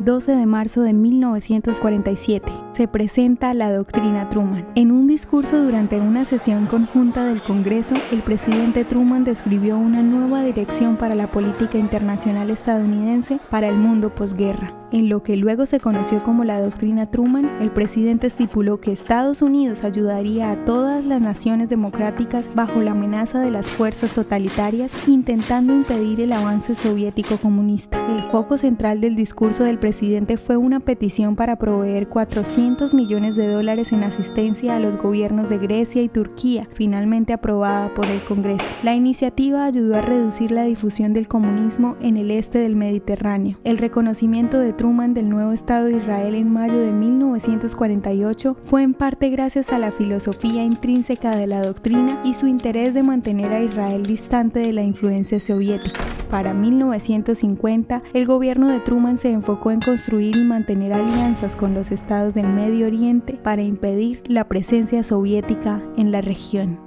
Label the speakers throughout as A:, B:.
A: 12 de marzo de 1947. Se presenta la doctrina Truman. En un discurso durante una sesión conjunta del Congreso, el presidente Truman describió una nueva dirección para la política internacional estadounidense para el mundo posguerra. En lo que luego se conoció como la doctrina Truman, el presidente estipuló que Estados Unidos ayudaría a todas las naciones democráticas bajo la amenaza de las fuerzas totalitarias, intentando impedir el avance soviético comunista. El foco central del discurso del presidente fue una petición para proveer 400 millones de dólares en asistencia a los gobiernos de Grecia y Turquía, finalmente aprobada por el Congreso. La iniciativa ayudó a reducir la difusión del comunismo en el este del Mediterráneo. El reconocimiento de Truman del nuevo Estado de Israel en mayo de 1948 fue en parte gracias a la filosofía intrínseca de la doctrina y su interés de mantener a Israel distante de la influencia soviética. Para 1950, el gobierno de Truman se enfocó en construir y mantener alianzas con los estados del Medio Oriente para impedir la presencia soviética en la región.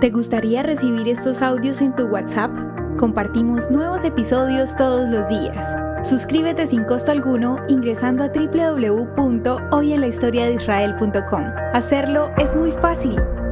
A: ¿Te gustaría recibir estos audios en tu WhatsApp? Compartimos nuevos episodios todos los días. Suscríbete sin costo alguno ingresando a www.hoyenlahistoriadeisrael.com. Hacerlo es muy fácil.